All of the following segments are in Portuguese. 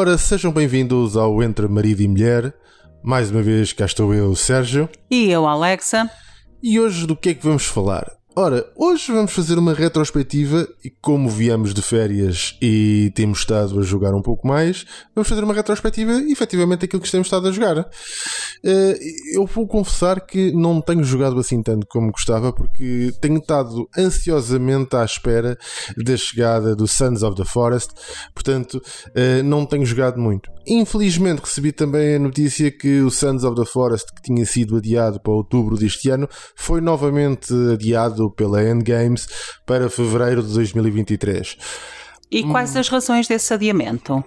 Ora, sejam bem-vindos ao Entre Marido e Mulher. Mais uma vez, cá estou eu, Sérgio. E eu, Alexa. E hoje do que é que vamos falar? Ora, hoje vamos fazer uma retrospectiva e como viemos de férias e temos estado a jogar um pouco mais, vamos fazer uma retrospectiva efetivamente aquilo que temos estado a jogar. Eh, eu vou confessar que não tenho jogado assim tanto como gostava porque tenho estado ansiosamente à espera da chegada do Sons of the Forest, portanto eh, não tenho jogado muito. Infelizmente recebi também a notícia que o Sons of the Forest, que tinha sido adiado para outubro deste ano, foi novamente adiado pela Endgames para fevereiro de 2023. E quais as razões desse adiamento?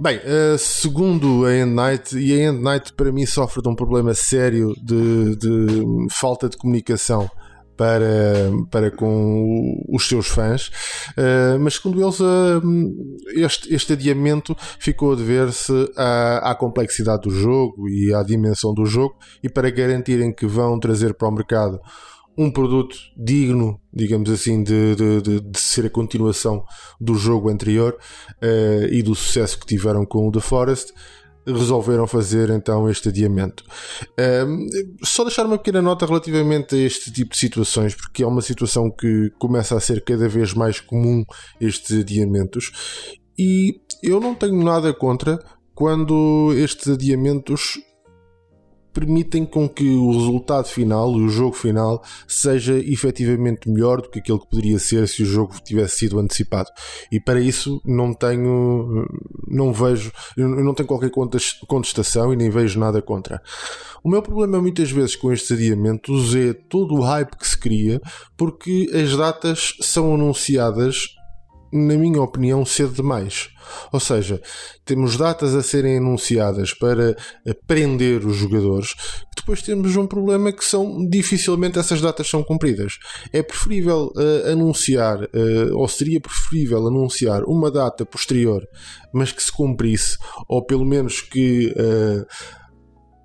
Bem, uh, segundo a End Night, e a End Night para mim sofre de um problema sério de, de falta de comunicação para, para com os seus fãs, uh, mas segundo eles, uh, este, este adiamento ficou a dever-se à, à, complexidade do jogo e à dimensão do jogo, e para garantirem que vão trazer para o mercado um produto digno, digamos assim, de, de, de, ser a continuação do jogo anterior uh, e do sucesso que tiveram com o The Forest, resolveram fazer então este adiamento. Uh, só deixar uma pequena nota relativamente a este tipo de situações, porque é uma situação que começa a ser cada vez mais comum estes adiamentos, e eu não tenho nada contra quando estes adiamentos permitem com que o resultado final, o jogo final, seja efetivamente melhor do que aquele que poderia ser se o jogo tivesse sido antecipado. E para isso não tenho, não vejo, não tenho qualquer contestação e nem vejo nada contra. O meu problema muitas vezes com estes adiamentos é todo o hype que se cria porque as datas são anunciadas na minha opinião, cedo demais. Ou seja, temos datas a serem anunciadas para prender os jogadores, depois temos um problema que são dificilmente essas datas são cumpridas. É preferível uh, anunciar, uh, ou seria preferível anunciar uma data posterior, mas que se cumprisse, ou pelo menos que uh,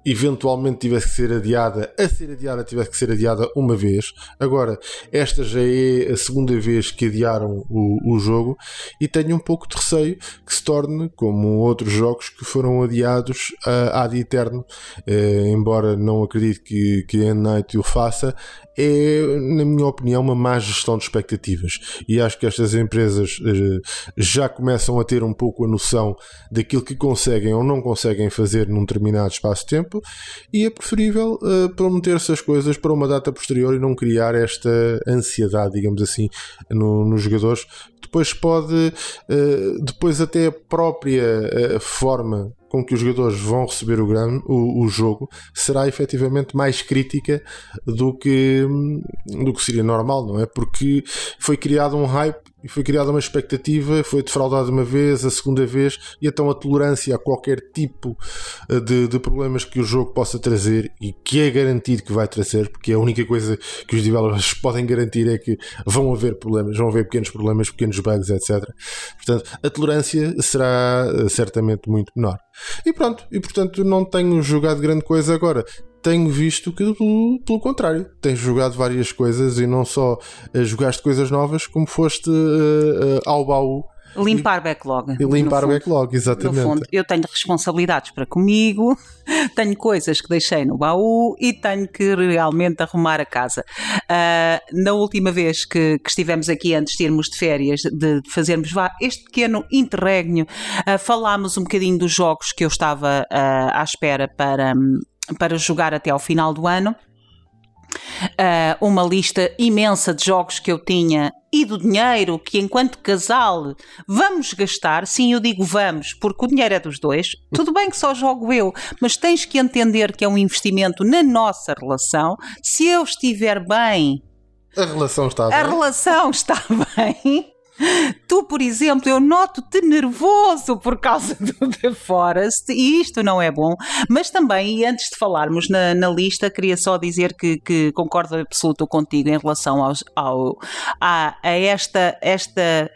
eventualmente tivesse que ser adiada, a ser adiada tivesse que ser adiada uma vez. Agora, esta já é a segunda vez que adiaram o, o jogo e tenho um pouco de receio que se torne como outros jogos que foram adiados uh, ad eterno. Uh, embora não acredite que, que a Night o faça, é, na minha opinião, uma má gestão de expectativas. E acho que estas empresas uh, já começam a ter um pouco a noção daquilo que conseguem ou não conseguem fazer num determinado espaço de tempo e é preferível uh, prometer essas coisas para uma data posterior e não criar esta ansiedade, digamos assim, no, nos jogadores. Depois pode, uh, depois até a própria forma com que os jogadores vão receber o, grande, o, o, jogo será efetivamente mais crítica do que, do que seria normal, não é? Porque foi criado um hype e foi criada uma expectativa, foi defraudado uma vez, a segunda vez, e então a tolerância a qualquer tipo eh, de, de, problemas que o jogo possa trazer e que é garantido que vai trazer, porque a única coisa que os developers podem garantir é que vão haver problemas, vão haver pequenos problemas, pequenos bugs, etc. Portanto, a tolerância será eh, certamente muito menor. E pronto, e portanto não tenho jogado grande coisa agora. Tenho visto que, pelo, pelo contrário, tens jogado várias coisas e não só uh, jogaste coisas novas, como foste uh, ao baú Limpar backlog. E limpar fundo, backlog, exatamente. No fundo, eu tenho responsabilidades para comigo, tenho coisas que deixei no baú e tenho que realmente arrumar a casa. Uh, na última vez que, que, estivemos aqui, antes de irmos de férias, de fazermos vá, este pequeno interregno, uh, falámos um bocadinho dos jogos que eu estava uh, à espera para, para jogar até ao final do ano. Uh, uma lista imensa de jogos que eu tinha e do dinheiro que, enquanto casal, vamos gastar. Sim, eu digo vamos, porque o dinheiro é dos dois. Tudo bem que só jogo eu, mas tens que entender que é um investimento na nossa relação. Se eu estiver bem. A relação está bem. A relação está bem. Tu, por exemplo, eu noto-te nervoso por causa do The Forest e isto não é bom. Mas também, e antes de falarmos na, na lista, queria só dizer que, que concordo absoluto contigo em relação aos, ao, a, a esta, esta,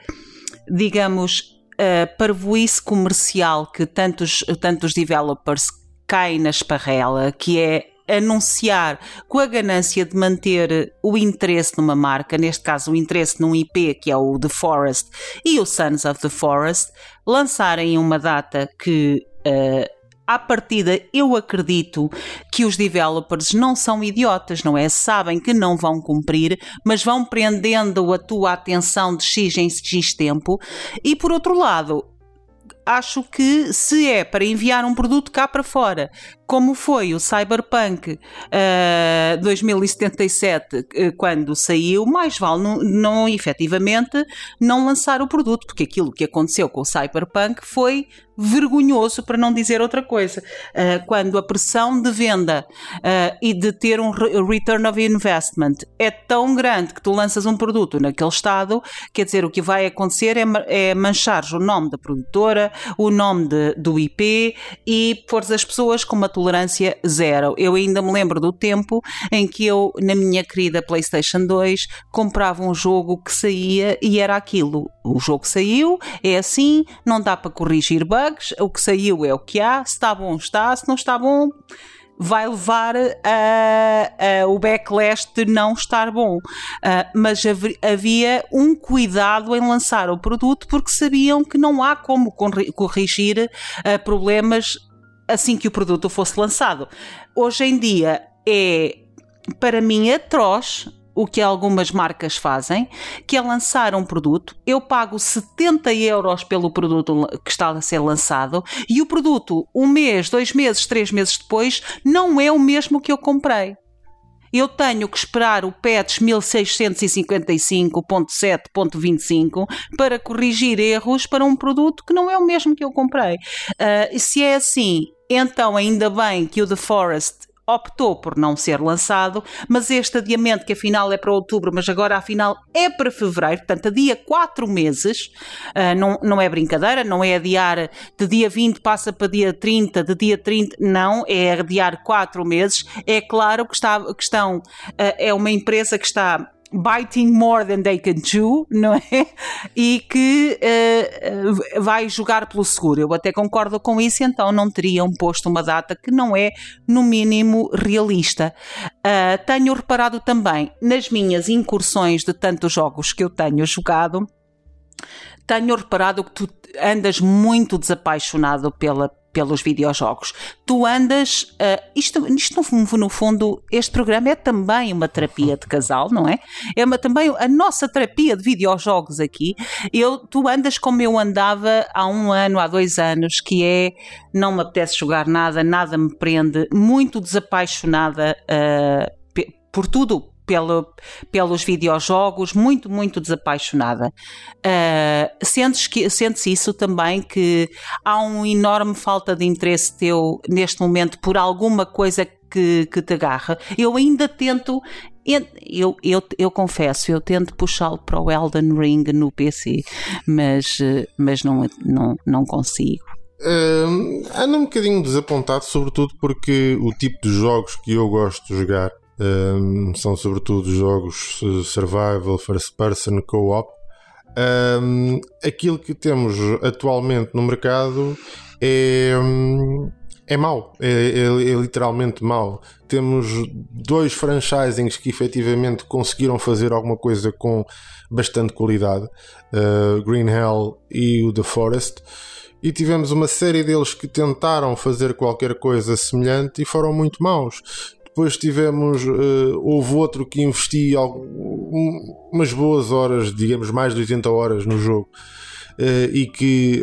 digamos, uh, parvoíce comercial que tantos, tantos developers caem na esparrela, que é anunciar com a ganância de manter o interesse numa marca, neste caso o interesse num IP que é o The Forest e o Sons of the Forest, lançarem uma data que uh, à partida, eu acredito que os developers não são idiotas, não é? Sabem que não vão cumprir, mas vão prendendo a tua atenção de X em X tempo. E por outro lado, acho que se é para enviar um produto cá para fora, como foi o Cyberpunk uh, 2077 uh, quando saiu, mais vale não, não efetivamente não lançar o produto, porque aquilo que aconteceu com o Cyberpunk foi vergonhoso, para não dizer outra coisa. Uh, quando a pressão de venda uh, e de ter um return of investment é tão grande que tu lanças um produto naquele estado, quer dizer, o que vai acontecer é, é manchar o nome da produtora, o nome de, do IP e pôr as pessoas com uma tolerância zero. Eu ainda me lembro do tempo em que eu, na minha querida PlayStation 2, comprava um jogo que saía e era aquilo. O jogo saiu, é assim, não dá para corrigir bugs o que saiu é o que há, se está bom está, se não está bom vai levar a, a, o backlash de não estar bom. Uh, mas havia um cuidado em lançar o produto porque sabiam que não há como corrigir uh, problemas assim que o produto fosse lançado. Hoje em dia é, para mim, atroz o que algumas marcas fazem, que é lançar um produto, eu pago 70 euros pelo produto que está a ser lançado e o produto, um mês, dois meses, três meses depois, não é o mesmo que eu comprei. Eu tenho que esperar o patch 1655.7.25 para corrigir erros para um produto que não é o mesmo que eu comprei. Uh, se é assim, então ainda bem que o The Forest optou por não ser lançado, mas este adiamento, que afinal é para outubro, mas agora afinal é para fevereiro, portanto, adia 4 meses, uh, não, não é brincadeira, não é adiar de dia 20 passa para dia 30, de dia 30, não, é adiar 4 meses. É claro que, está, que estão, uh, é uma empresa que está biting more than they can chew, não é? E que uh, vai jogar pelo seguro. Eu até concordo com isso, então não teriam posto uma data que não é, no mínimo, realista. Uh, tenho reparado também nas minhas incursões de tantos jogos que eu tenho jogado. Tenho reparado que tu andas muito desapaixonado pela, pelos videojogos. Tu andas. Uh, isto, isto no, no, fundo, este programa é também uma terapia de casal, não é? É uma, também a nossa terapia de videojogos aqui. Eu, tu andas como eu andava há um ano, há dois anos, que é não me apetece jogar nada, nada me prende, muito desapaixonada uh, por tudo, pelo, pelos videojogos, muito, muito desapaixonada. Uh, sentes, que, sentes isso também, que há uma enorme falta de interesse teu neste momento por alguma coisa que, que te agarra? Eu ainda tento eu, eu, eu confesso, eu tento puxá-lo para o Elden Ring no PC, mas, mas não, não, não consigo. Uh, ando um bocadinho desapontado, sobretudo porque o tipo de jogos que eu gosto de jogar um, são sobretudo jogos survival, first person, co-op. Um, aquilo que temos atualmente no mercado é, é mau, é, é, é, literalmente mau. Temos dois franchisings que efetivamente conseguiram fazer alguma coisa com bastante qualidade: uh, Green Hell e o The Forest. E tivemos uma série deles que tentaram fazer qualquer coisa semelhante e foram muito maus. Depois tivemos, uh, houve outro que investi algo, umas boas horas, digamos mais de 80 horas no jogo, uh, e que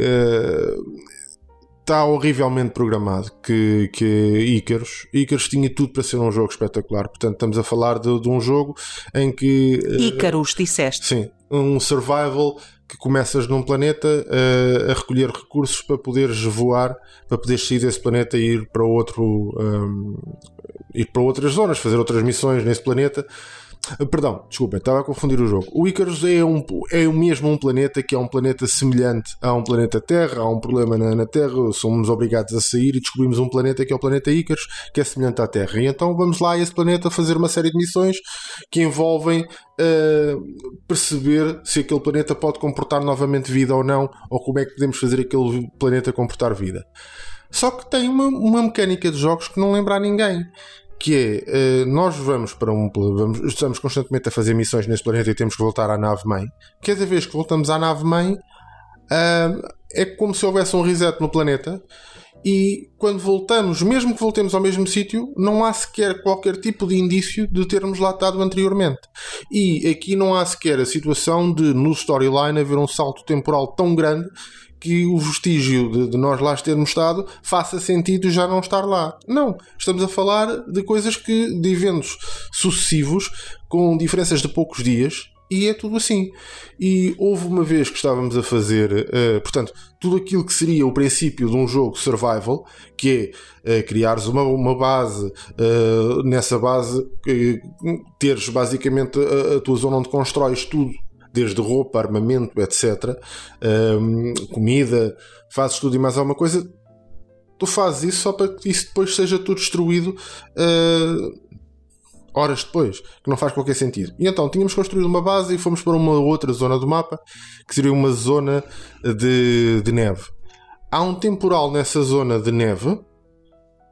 está uh, horrivelmente programado, que, que é Icarus. Icarus tinha tudo para ser um jogo espetacular. Portanto, estamos a falar de, de um jogo em que. Icarus, disseste. Sim, um survival que começas num planeta uh, a recolher recursos para poderes voar, para poderes sair desse planeta e ir para outro, um, ir para outras zonas, fazer outras missões nesse planeta. Ah, perdão, desculpem, estava a confundir o jogo. O Icarus é, um, é mesmo um planeta que é um planeta semelhante a um planeta Terra. Há um problema na, na, Terra, somos obrigados a sair e descobrimos um planeta que é o planeta Icarus, que é semelhante à Terra. E então vamos lá a esse planeta fazer uma série de missões que envolvem uh, perceber se aquele planeta pode comportar novamente vida ou não, ou como é que podemos fazer aquele planeta comportar vida. Só que tem uma, uma mecânica de jogos que não lembra a ninguém que é, nós vamos para um vamos, estamos constantemente a fazer missões neste planeta e temos que voltar à nave-mãe. Cada vez que voltamos à nave-mãe, é como se houvesse um reset no planeta e quando voltamos, mesmo que voltemos ao mesmo sítio, não há sequer qualquer tipo de indício de termos lá estado anteriormente. E aqui não há sequer a situação de, no storyline, haver um salto temporal tão grande que o vestígio de, de, nós lá termos estado faça sentido já não estar lá. Não. Estamos a falar de coisas que, de eventos sucessivos, com diferenças de poucos dias, e é tudo assim. E houve uma vez que estávamos a fazer, uh, portanto, tudo aquilo que seria o princípio de um jogo survival, que é uh, criares uma, uma base, uh, nessa base teres basicamente a, a, tua zona onde constróis tudo, desde roupa, armamento, etc., comida, fazes tudo e mais alguma coisa. Tu fazes isso só para que isso depois seja tudo destruído horas depois, que não faz qualquer sentido. E então tínhamos construído uma base e fomos para uma outra zona do mapa, que seria uma zona de, de neve. Há um temporal nessa zona de neve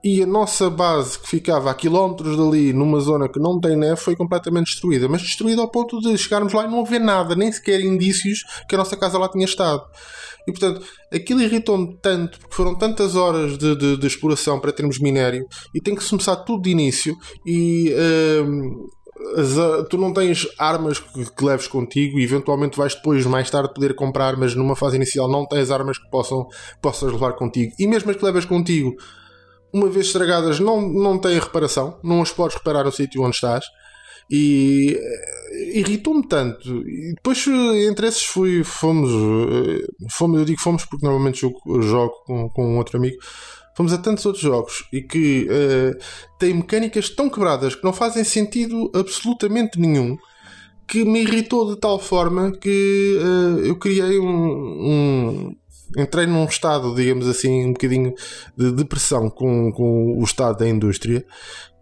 e a nossa base, que ficava a quilómetros dali, numa zona que não tem neve, foi completamente destruída. Mas destruída ao ponto de chegarmos lá e não haver nada, nem sequer indícios que a nossa casa lá tinha estado. E portanto, aquilo irritou-me tanto, porque foram tantas horas de, de, de, exploração para termos minério e tem que se começar tudo de início. E hum, as, tu não tens armas que, que, leves contigo e eventualmente vais depois, mais tarde, poder comprar, mas numa fase inicial não tens armas que possam, possas levar contigo. E mesmo as que levas contigo uma vez estragadas, não, não têm reparação, não as podes reparar no sítio onde estás. E eh, irritou-me tanto. E depois, eh, entre esses, fui, fomos, eh, fomos. Eu digo fomos porque normalmente jogo, jogo com, com um outro amigo. Fomos a tantos outros jogos e que uh, têm mecânicas tão quebradas que não fazem sentido absolutamente nenhum que me irritou de tal forma que uh, eu criei um, um entrei num estado, digamos assim, um bocadinho de depressão com, com o estado da indústria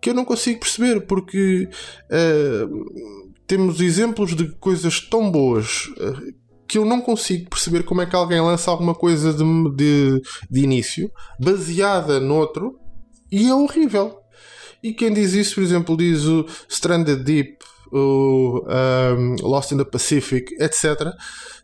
que eu não consigo perceber, porque uh, temos exemplos de coisas tão boas uh, que eu não consigo perceber como é que alguém lança alguma coisa de, de, de início baseada noutro e é horrível. E quem diz isso, por exemplo, diz o Stranded Deep, o um, Lost in the Pacific, etc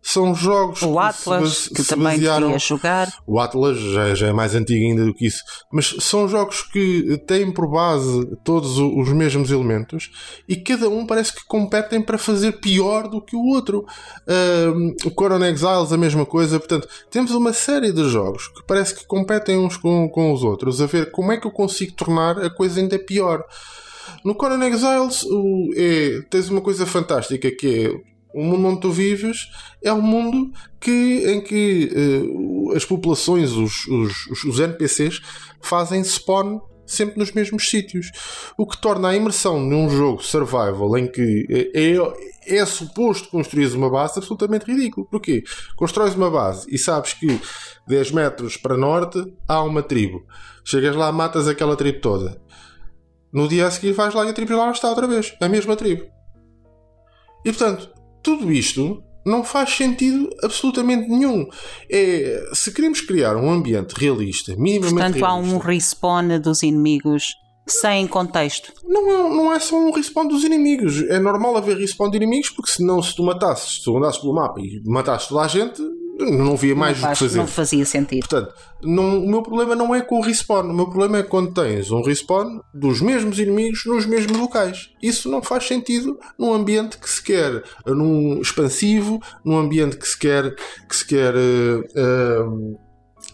são jogos o Atlas, que, se, que se também basearam... queria jogar. O Atlas já, já, é mais antigo ainda do que isso, mas são jogos que têm por base todos os mesmos elementos e cada um parece que competem para fazer pior do que o outro. Uh, o Coron Exiles, a mesma coisa. Portanto, temos uma série de jogos que parece que competem uns com, com os outros, a ver como é que eu consigo tornar a coisa ainda pior. No Coron Exiles o, é, tens uma coisa fantástica que é o mundo onde tu vives é um mundo que, em que uh, as populações, os, os, os NPCs, fazem spawn sempre nos mesmos sítios. O que torna a imersão num jogo survival em que é, é, é suposto construir uma base absolutamente ridículo. Porquê? Constróis uma base e sabes que 10 metros para norte há uma tribo. Chegas lá, matas aquela tribo toda. No dia a seguir vais lá e a tribo lá está outra vez. A mesma tribo. E portanto, tudo isto não faz sentido absolutamente nenhum. É, se queremos criar um ambiente realista, minimamente Portanto, realista, há um respawn dos inimigos sem contexto. Não, é, não é só um respawn dos inimigos. É normal haver respawn de inimigos, porque senão, se tu matasses, se tu andasses pelo mapa e matasses toda a gente, não via mais o que fazer. Não fazia sentido. Portanto, não, o meu problema não é com o respawn. O meu problema é quando tens um respawn dos mesmos inimigos nos mesmos locais. Isso não faz sentido num ambiente que se quer num expansivo, num ambiente que se quer que se quer uh, uh,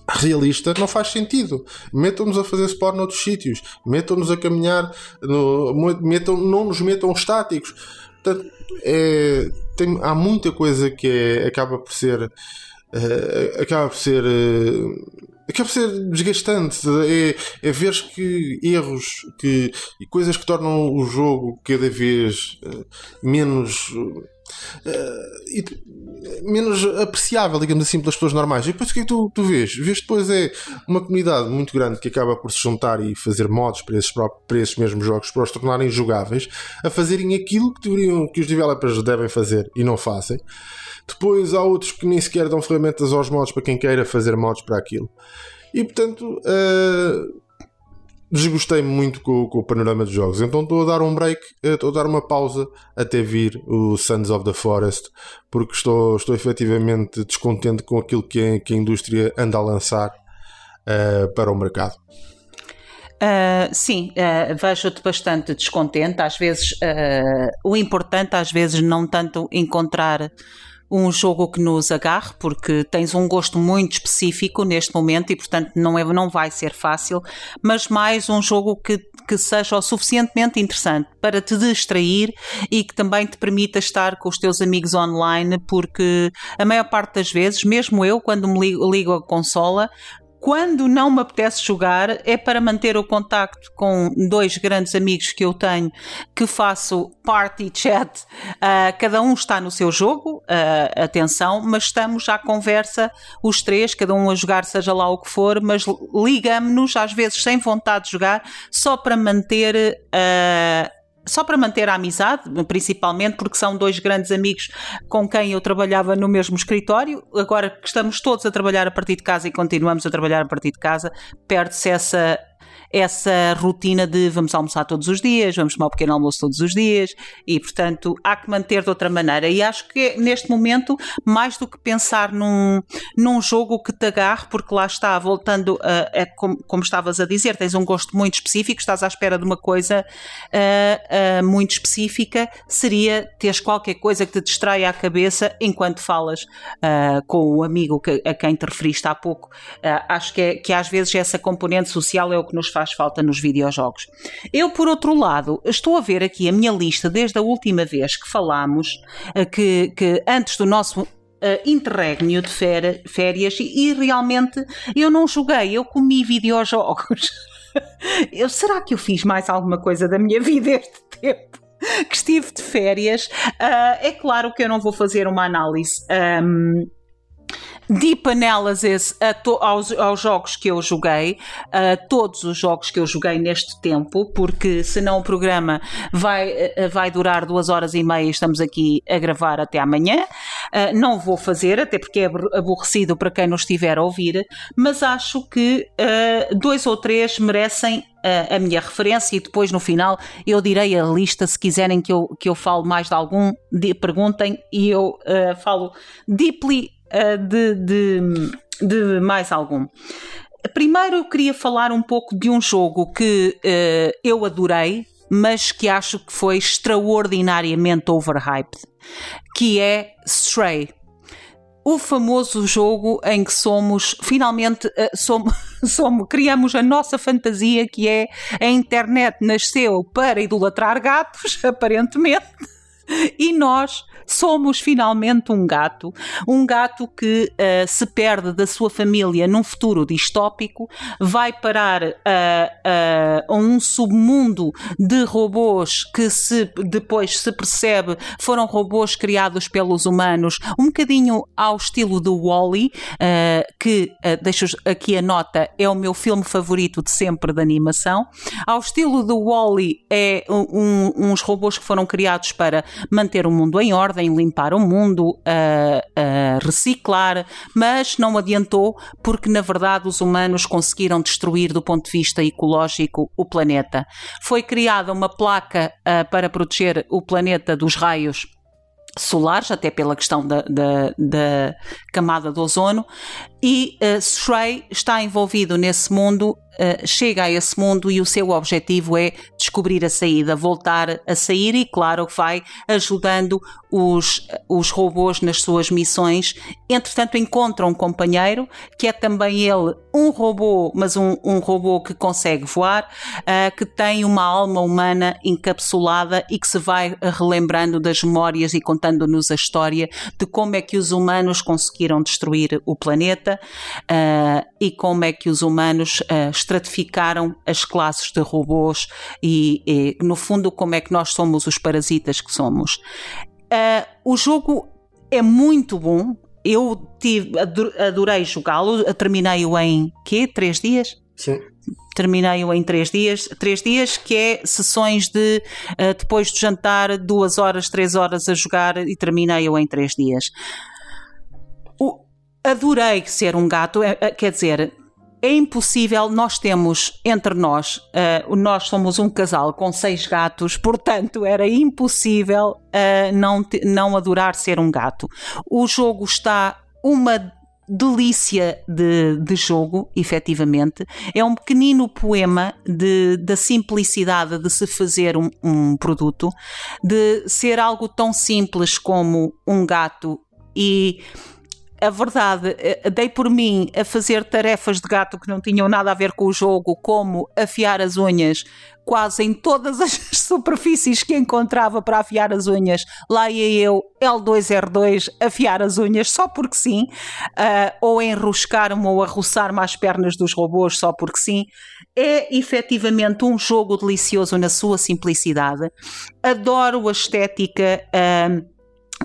realista, não faz sentido. Metam-nos a fazer spawn noutros sítios, metam-nos a caminhar, no, metam, não nos metam estáticos. Portanto, é, tem, há muita coisa que é, acaba por ser uh, acaba por ser. Uh, acaba por ser desgastante. É, é ver que erros que, e coisas que tornam o jogo cada vez uh, menos. Uh, menos apreciável, digamos assim, pelas pessoas normais. E depois o que é que tu, tu vês? Vês depois é uma comunidade muito grande que acaba por se juntar e fazer mods para esses, para esses mesmos jogos para os tornarem jogáveis, a fazerem aquilo que, deveriam, que os developers devem fazer e não fazem. Depois há outros que nem sequer dão ferramentas aos mods para quem queira fazer mods para aquilo. E portanto, uh, desgostei muito com, com, o panorama dos jogos. Então estou a dar um break, eh, estou a dar uma pausa até vir o Sons of the Forest, porque estou, estou efetivamente descontente com aquilo que a, que a indústria anda a lançar uh, para o mercado. Uh, sim, uh, vejo-te bastante descontente. Às vezes, uh, o importante, às vezes, não tanto encontrar um jogo que nos agarre, porque tens um gosto muito específico neste momento e, portanto, não, é, não vai ser fácil, mas mais um jogo que, que seja o suficientemente interessante para te distrair e que também te permita estar com os teus amigos online, porque a maior parte das vezes, mesmo eu, quando me ligo, ligo a consola, quando não me apetece jogar, é para manter o contacto com dois grandes amigos que eu tenho, que faço party chat. Uh, cada um está no seu jogo, uh, atenção, mas estamos à conversa, os três, cada um a jogar, seja lá o que for, mas ligamos-nos, às vezes sem vontade de jogar, só para manter uh, só para manter a amizade, principalmente porque são dois grandes amigos com quem eu trabalhava no mesmo escritório. Agora que estamos todos a trabalhar a partir de casa e continuamos a trabalhar a partir de casa, perde-se essa essa rotina de vamos almoçar todos os dias, vamos tomar um pequeno almoço todos os dias e, portanto, há que manter de outra maneira. E acho que neste momento, mais do que pensar num, num jogo que te agarre, porque lá está, voltando a, a como, como, estavas a dizer, tens um gosto muito específico, estás à espera de uma coisa muito específica, seria teres qualquer coisa que te distraia a cabeça enquanto falas com o amigo que, a quem te referiste há pouco. acho que, é, que às vezes essa componente social é o que nos faz falta nos videojogos. Eu, por outro lado, estou a ver aqui a minha lista desde a última vez que falámos, eh, que, que antes do nosso uh, interregno de férias, e, e realmente eu não joguei, eu comi videojogos. eu, será que eu fiz mais alguma coisa da minha vida este tempo? Que estive de férias. Uh, é claro que eu não vou fazer uma análise. Um, deep analysis aos, aos, jogos que eu joguei, a todos os jogos que eu joguei neste tempo, porque senão o programa vai, eh, vai durar duas horas e meia e estamos aqui a gravar até amanhã. Uh, não vou fazer, até porque é aborrecido para quem nos estiver a ouvir, mas acho que uh, dois ou três merecem a, minha referência e depois no final eu direi a lista se quiserem que eu, que eu falo mais de algum, de, perguntem e eu uh, falo deeply de, de, de, mais algum. Primeiro eu queria falar um pouco de um jogo que uh, eu adorei, mas que acho que foi extraordinariamente overhyped, que é Stray o famoso jogo em que somos, finalmente, uh, somos, somos, criamos a nossa fantasia, que é a internet nasceu para idolatrar gatos, aparentemente, e nós somos finalmente um gato, um gato que uh, se perde da sua família num futuro distópico, vai parar a, a, a um submundo de robôs que se depois se percebe foram robôs criados pelos humanos, um bocadinho ao estilo do Wally, uh, que uh, deixo aqui a nota, é o meu filme favorito de sempre de animação. Ao estilo do Wally é um, uns robôs que foram criados para manter o mundo em ordem em limpar o mundo, a, a reciclar, mas não adiantou porque, na verdade, os humanos conseguiram destruir, do ponto de vista ecológico, o planeta. Foi criada uma placa uh, para proteger o planeta dos raios solares, até pela questão da, da, da camada de ozono, e uh, Stray está envolvido nesse mundo, uh, chega a esse mundo e o seu objetivo é descobrir a saída, voltar a sair e, claro, vai ajudando os, os robôs nas suas missões. Entretanto, encontra um companheiro, que é também ele um robô, mas um, um robô que consegue voar, uh, que tem uma alma humana encapsulada e que se vai relembrando das memórias e contando-nos a história de como é que os humanos conseguiram destruir o planeta uh, e como é que os humanos uh, estratificaram as classes de robôs e, e, no fundo, como é que nós somos os parasitas que somos. Uh, o jogo é muito bom. Eu tive, adorei jogá-lo. Terminei-o em quê? Três dias? Sim. Terminei-o em três dias. Três dias que é sessões de uh, depois do jantar, duas horas, três horas a jogar e terminei-o em três dias. Adorei ser um gato. É, é, quer dizer, é impossível, nós temos entre nós, uh, nós somos um casal com seis gatos, portanto era impossível uh, não, não adorar ser um gato. O jogo está uma delícia de, de jogo, efetivamente. É um pequenino poema de, da simplicidade de se fazer um, um produto, de ser algo tão simples como um gato e a verdade, eh, dei por mim a fazer tarefas de gato que não tinham nada a ver com o jogo, como afiar as unhas quase em todas as superfícies que encontrava para afiar as unhas. Lá ia eu, L2R2, afiar as unhas só porque sim, uh, ou enroscar-me ou arroçar-me às pernas dos robôs só porque sim. É efetivamente um jogo delicioso na sua simplicidade. Adoro a estética. Uh,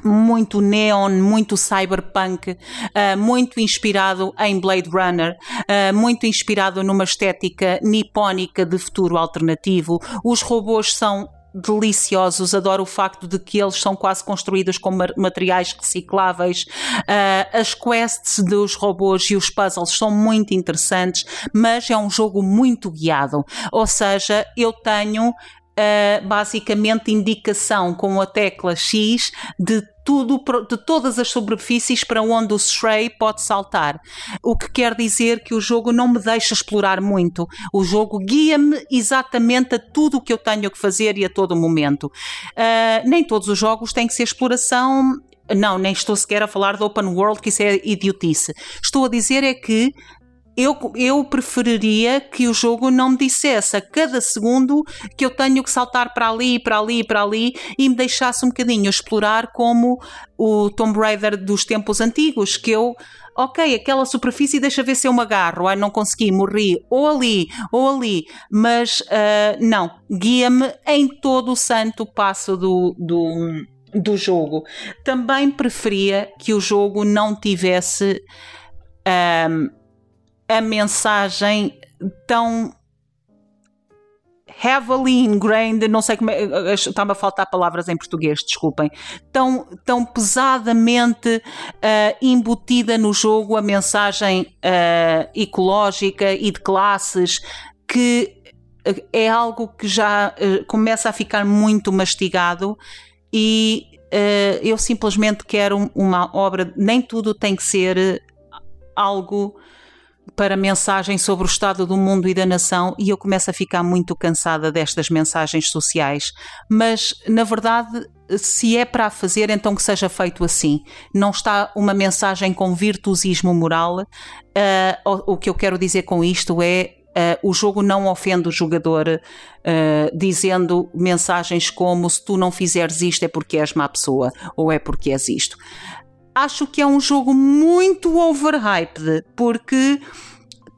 muito neon, muito cyberpunk, uh, muito inspirado em Blade Runner, uh, muito inspirado numa estética nipónica de futuro alternativo. Os robôs são deliciosos, adoro o facto de que eles são quase construídos com materiais recicláveis. Uh, as quests dos robôs e os puzzles são muito interessantes, mas é um jogo muito guiado. Ou seja, eu tenho Uh, basicamente indicação com a tecla X de tudo, de todas as superfícies para onde o Stray pode saltar. O que quer dizer que o jogo não me deixa explorar muito. O jogo guia-me exatamente a tudo o que eu tenho que fazer e a todo momento. Uh, nem todos os jogos têm que ser exploração não, nem estou sequer a falar do open world, que isso é idiotice. Estou a dizer é que eu, eu preferiria que o jogo não me dissesse a cada segundo que eu tenho que saltar para ali, para ali, para ali e me deixasse um bocadinho explorar como o Tomb Raider dos tempos antigos, que eu ok, aquela superfície deixa ver se eu me agarro, ai não consegui, morri, ou ali, ou ali, mas uh, não, guia-me em todo o santo passo do, do, do jogo. Também preferia que o jogo não tivesse. Um, ah, a mensagem tão heavily ingrained, não sei como é, está-me a faltar palavras em português, desculpem, tão, tão pesadamente uh, embutida no jogo a mensagem uh, ecológica e de classes que é algo que já uh, começa a ficar muito mastigado e eu simplesmente quero uma obra, nem tudo tem que ser algo para mensagem sobre o estado do mundo e da nação e eu começo a ficar muito cansada destas mensagens sociais. Mas, na verdade, se é para fazer, então que seja feito assim. Não está uma mensagem com virtuosismo moral. Uh, o, o que eu quero dizer com isto é Uh, o jogo não ofende o jogador uh, dizendo mensagens como se tu não fizeres isto é porque és má pessoa ou é porque és isto acho que é um jogo muito overhyped, porque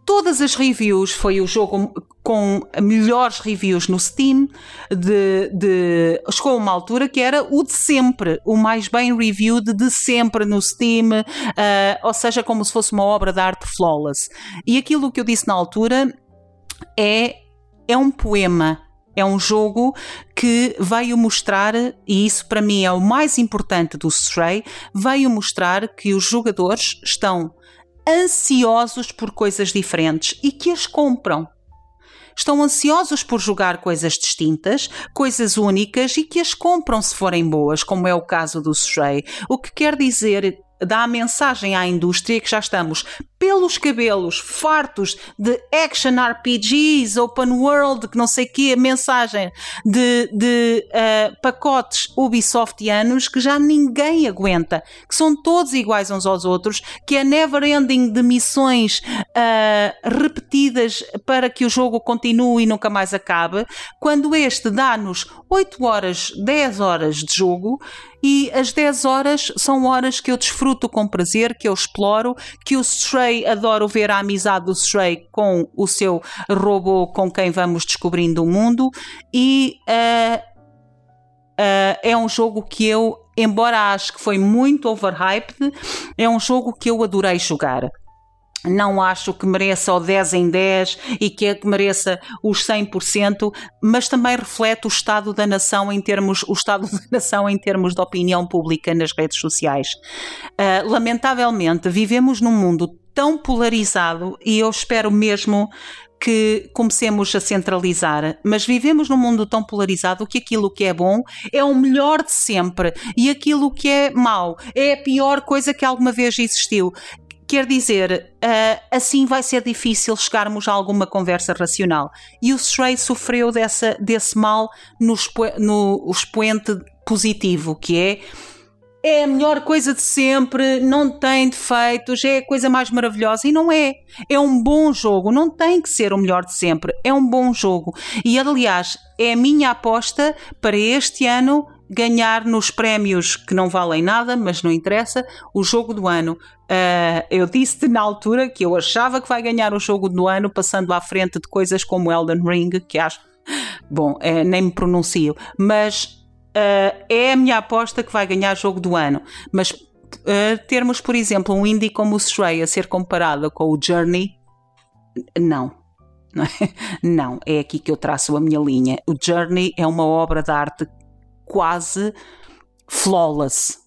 todas as reviews foi o jogo com melhores reviews no Steam de, de chegou uma altura que era o de sempre, o mais bem reviewed de sempre no Steam, uh, ou seja, como se fosse uma obra de arte flawless. E aquilo que eu disse na altura é é um poema é um jogo que veio mostrar, e isso para mim é o mais importante do Stray, veio mostrar que os jogadores estão ansiosos por coisas diferentes e que as compram. Estão ansiosos por jogar coisas distintas, coisas únicas e que as compram se forem boas, como é o caso do Stray. O que quer dizer dá a mensagem à indústria que já estamos pelos cabelos, fartos de action RPGs, open world, que não sei o quê, mensagem de, de uh, pacotes Ubisoftianos que já ninguém aguenta, que são todos iguais uns aos outros, que é never ending de missões uh, repetidas para que o jogo continue e nunca mais acabe, quando este dá-nos 8 horas, 10 horas de jogo e as 10 horas são horas que eu desfruto com prazer, que eu exploro, que o Stray Stray, adoro ver a amizade do Stray com o seu robô com quem vamos descobrindo o mundo e uh, uh, é um jogo que eu, embora acho que foi muito overhyped, é um jogo que eu adorei jogar não acho que mereça o 10 em 10 e que mereça os 100%, mas também reflete o estado da nação em termos o estado da nação em termos de opinião pública nas redes sociais. Uh, lamentavelmente, vivemos num mundo tão polarizado e eu espero mesmo que comecemos a centralizar, mas vivemos num mundo tão polarizado que aquilo que é bom é o melhor de sempre e aquilo que é mau é a pior coisa que alguma vez existiu. Quer dizer, uh, assim vai ser difícil chegarmos a alguma conversa racional. E o Stray sofreu dessa, desse mal no, no expoente positivo, que é é a melhor coisa de sempre, não tem defeitos, é a coisa mais maravilhosa. E não é. É um bom jogo, não tem que ser o melhor de sempre, é um bom jogo. E aliás, é a minha aposta para este ano ganhar nos prémios que não valem nada, mas não interessa, o jogo do ano. Uh, eu disse-te na altura que eu achava que vai ganhar o jogo do ano, passando à frente de coisas como Elden Ring, que acho. Bom, é, nem me pronuncio, mas uh, é a minha aposta que vai ganhar jogo do ano. Mas uh, termos, por exemplo, um indie como o Stray a ser comparado com o Journey, não. Não é? não, é aqui que eu traço a minha linha. O Journey é uma obra de arte quase flawless.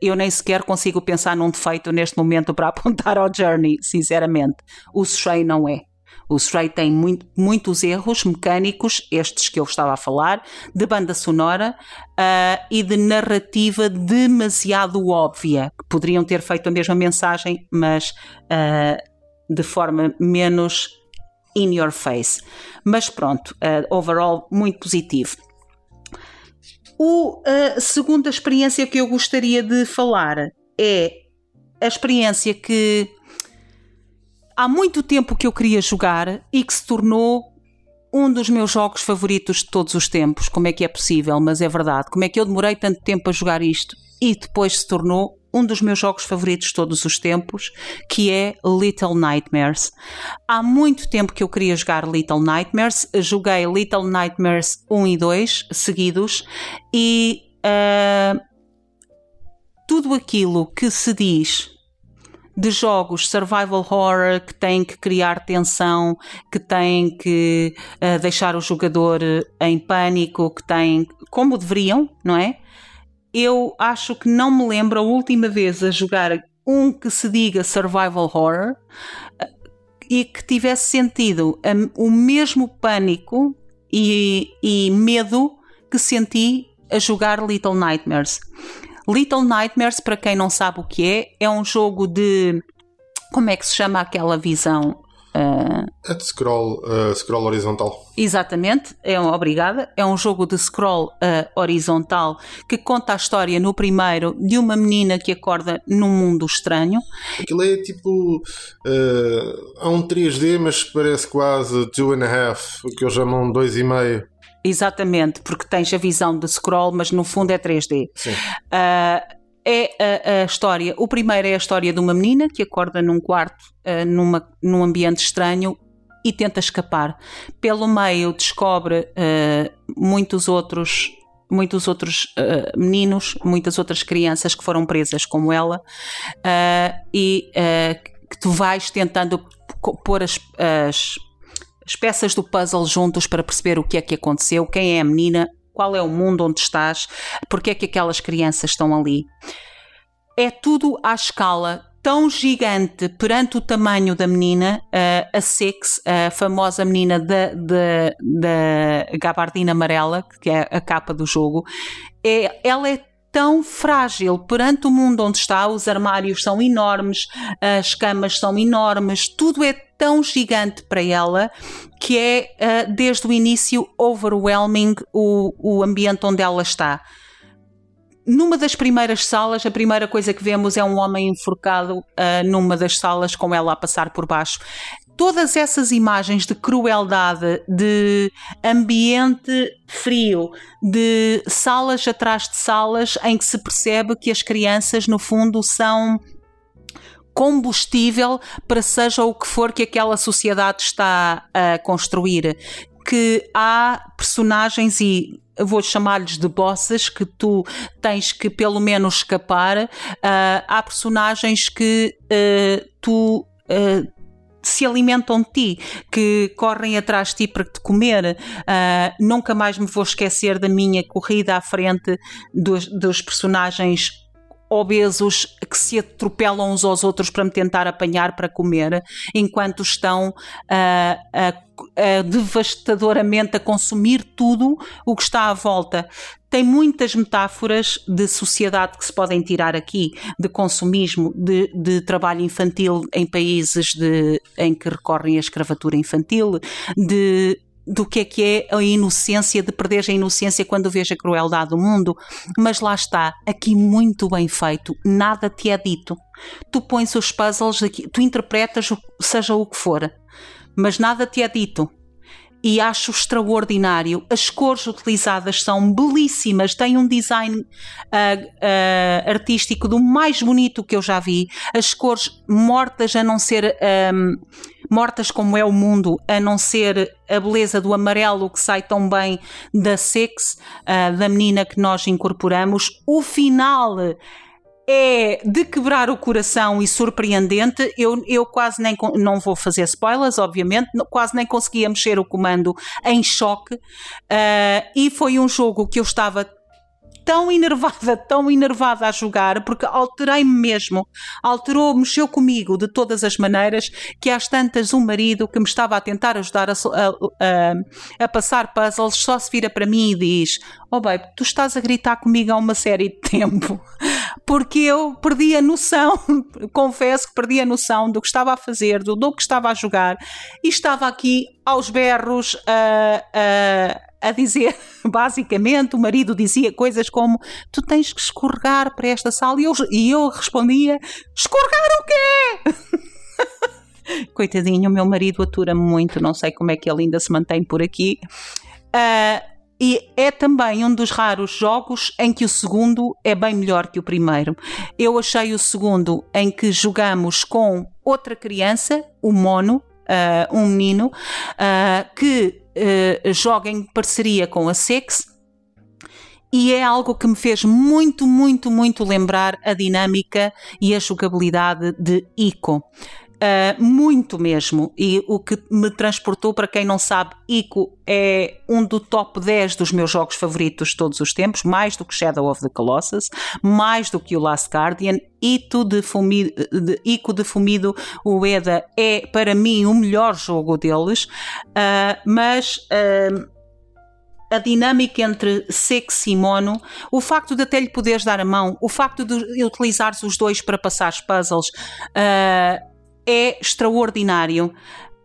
Eu nem sequer consigo pensar num defeito neste momento para apontar ao Journey, sinceramente. O Stray não é. O Stray tem muito, muitos erros mecânicos, estes que eu estava a falar, de banda sonora uh, e de narrativa demasiado óbvia, que poderiam ter feito a mesma mensagem, mas uh, de forma menos in your face. Mas pronto, uh, overall, muito positivo. O, a segunda experiência que eu gostaria de falar é a experiência que há muito tempo que eu queria jogar e que se tornou um dos meus jogos favoritos de todos os tempos. Como é que é possível? Mas é verdade. Como é que eu demorei tanto tempo a jogar isto e depois se tornou um dos meus jogos favoritos de todos os tempos, que é Little Nightmares. Há muito tempo que eu queria jogar Little Nightmares. Joguei Little Nightmares 1 e 2 seguidos e uh, tudo aquilo que se diz de jogos survival horror que têm que criar tensão, que têm que uh, deixar o jogador eh, em pânico, que têm como deveriam, não é? Eu acho que não me lembro a última vez a jogar um que se diga survival horror eh, e que tivesse sentido o mesmo pânico e, e medo que senti a jogar Little Nightmares. Little Nightmares, para quem não sabe o que é, é um jogo de. Como é que se chama aquela visão? Uh... É de scroll, uh, scroll horizontal. Exatamente, é um, obrigada. É um jogo de scroll uh, horizontal que conta a história no primeiro de uma menina que acorda num mundo estranho. Aquilo é tipo. Há um 3D, mas parece quase 2 and a half, o que eu chamo um 2,5. Exatamente, porque tens a visão de scroll, mas no fundo é 3D. Sim. Uh, é a, a, história. O primeiro é a história de uma menina que acorda num quarto, uh, numa, num ambiente estranho e tenta escapar. Pelo meio descobre uh, muitos outros. Muitos outros uh, meninos, muitas outras crianças que foram presas como ela, e que tu vais tentando pôr as, as as peças do puzzle juntos para perceber o que é que aconteceu, quem é a menina, qual é o mundo onde estás, porque é que aquelas crianças estão ali. É tudo à escala tão gigante perante o tamanho da menina, a Six, a famosa menina da, gabardina amarela, que é a capa do jogo, é, ela é tão frágil perante o mundo onde está. Os armários são enormes, as camas são enormes, tudo é tão gigante para ela que é uh, desde o início overwhelming o, o ambiente onde ela está. Numa das primeiras salas, a primeira coisa que vemos é um homem enforcado uh, numa das salas com ela a passar por baixo todas essas imagens de crueldade, de ambiente frio, de salas atrás de salas em que se percebe que as crianças, no fundo, são combustível para seja o que for que aquela sociedade está a construir. Que há personagens e vou chamar-lhes de bosses que tu tens que pelo menos escapar. Uh, há personagens que uh, tu uh, se alimentam de ti, que correm atrás de ti para te comer. Uh, nunca mais me vou esquecer da minha corrida à frente dos, dos personagens obesos que se atropelam uns aos outros para me tentar apanhar para comer, enquanto estão a, a, a devastadoramente a consumir tudo o que está à volta. Tem muitas metáforas de sociedade que se podem tirar aqui, de consumismo, de, de trabalho infantil em países de, em que recorrem à escravatura infantil, de do que é que é a inocência, de perder a inocência quando vês a crueldade do mundo. Mas lá está, aqui muito bem feito, nada te é dito. Tu pões os puzzles aqui, tu interpretas seja o que for, mas nada te é dito e acho extraordinário. As cores utilizadas são belíssimas, tem um design uh, uh, artístico do mais bonito que eu já vi. As cores mortas a não ser um, mortas como é o mundo, a não ser a beleza do amarelo que sai tão bem da Six, uh, da menina que nós incorporamos. O final é de quebrar o coração e surpreendente. Eu, eu quase nem não vou fazer spoilers, obviamente, quase nem conseguia mexer o comando em choque. Uh, e foi um jogo que eu estava tão enervada, tão enervada a jogar, porque alterei-me mesmo. Alterou, mexeu comigo de todas as maneiras, que às tantas um marido que me estava a tentar ajudar a, a, a, a passar puzzles só se vira para mim e diz: Oh, babe, tu estás a gritar comigo há uma série de tempo. Porque eu perdi a noção, confesso que perdi a noção do que estava a fazer, do, que estava a jogar, e estava aqui aos berros a. Uh, uh, a dizer, basicamente, o marido dizia coisas como: Tu tens que escorregar para esta sala. E eu, e eu respondia: Escorregar o quê? Coitadinho, o meu marido atura-me muito, não sei como é que ele ainda se mantém por aqui. Uh, e é também um dos raros jogos em que o segundo é bem melhor que o primeiro. Eu achei o segundo em que jogamos com outra criança, o Mono, uh, um menino, uh, que uh, joga em parceria com a Sex e é algo que me fez muito, muito, muito lembrar a dinâmica e a jogabilidade de Ico. Uh, muito mesmo. E o que me transportou, para quem não sabe, Ico é um do top 10 dos meus jogos favoritos de todos os tempos, mais do que Shadow of the Colossus, mais do que o Last Guardian. Ito de Fumido, de, Ico de Fumido Ueda é, para mim, o melhor jogo deles, uh, mas. Uh, a dinâmica entre sexo e mono, o facto de até lhe poderes dar a mão, o facto de utilizares os dois para passar os puzzles, é extraordinário.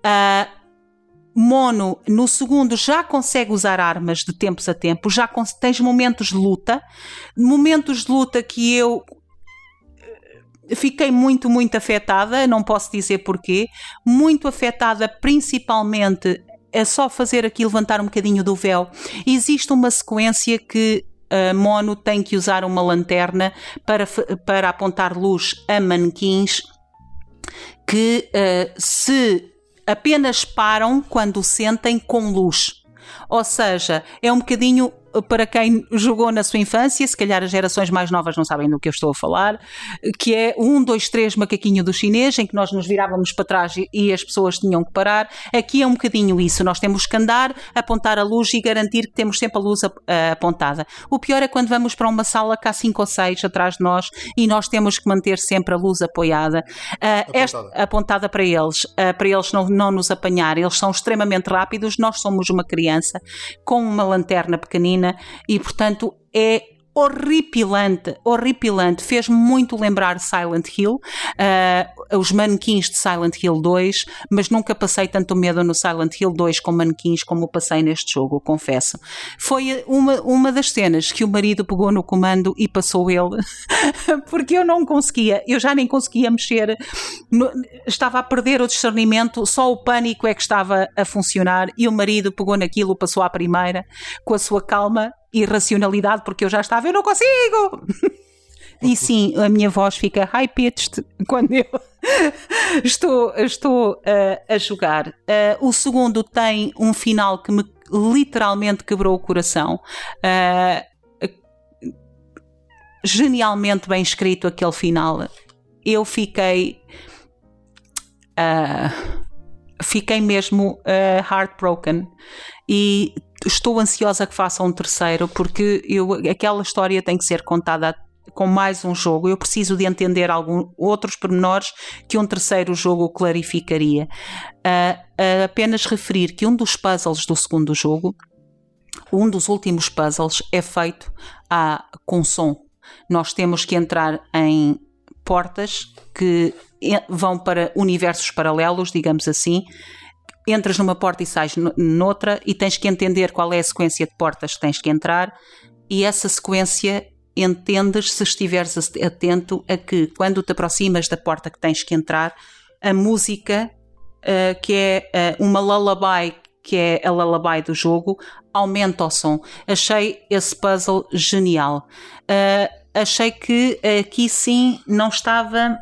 Uh, Mono, no segundo, já consegue usar armas de tempos a tempos, já tens momentos de luta, momentos de luta que eu eh, fiquei muito, muito afetada, não posso dizer porquê, muito afetada principalmente é só fazer aqui levantar um bocadinho do véu. Existe uma sequência que a Mono tem que usar uma lanterna para, para apontar luz a manequins que uh, se apenas param quando sentem com luz. Ou seja, é um bocadinho para quem jogou na sua infância, se calhar as gerações mais novas não sabem do que eu estou a falar, que é um, dois, três macaquinho do chinês, em que nós nos virávamos para trás e as pessoas tinham que parar. Aqui é um bocadinho isso. Nós temos que andar, apontar a luz e garantir que temos sempre a luz apontada. O pior é quando vamos para uma sala que há cinco ou seis atrás de nós e nós temos que manter sempre a luz apoiada, uh, apontada. Esta, apontada para eles, uh, para eles não, não nos apanhar. Eles são extremamente rápidos, nós somos uma criança com uma lanterna pequenina e, portanto, é horripilante, horripilante, fez-me muito lembrar Silent Hill, uh, os manequins de Silent Hill 2, mas nunca passei tanto medo no Silent Hill 2 com manequins como passei neste jogo, confesso. Foi uma, uma das cenas que o marido pegou no comando e passou ele, porque eu não conseguia, eu já nem conseguia mexer, no, estava a perder o discernimento, só o pânico é que estava a funcionar e o marido pegou naquilo, passou à primeira, com a sua calma irracionalidade, porque eu já estava, eu não consigo! E sim, a minha voz fica high-pitched quando eu estou, estou uh, a jogar. Uh, o segundo tem um final que me literalmente quebrou o coração. Uh, genialmente bem escrito aquele final. Eu fiquei. fiquei mesmo heartbroken e estou ansiosa que façam um terceiro, porque eu, aquela história tem que ser contada com mais um jogo, eu preciso de entender alguns outros pormenores que um terceiro jogo clarificaria. Uh, apenas referir que um dos puzzles do segundo jogo, um dos últimos puzzles, é feito a, com som. Nós temos que entrar em portas que vão para universos paralelos, digamos assim. Entras numa porta e sais noutra, e tens que entender qual é a sequência de portas que tens que entrar, e essa sequência entendes se estiveres atento a que quando te aproximas da porta que tens que entrar, a música, uh, que é uh, uma lullaby, que é a lullaby do jogo, aumenta o som. Achei esse puzzle genial. Uh, achei que aqui sim não estava.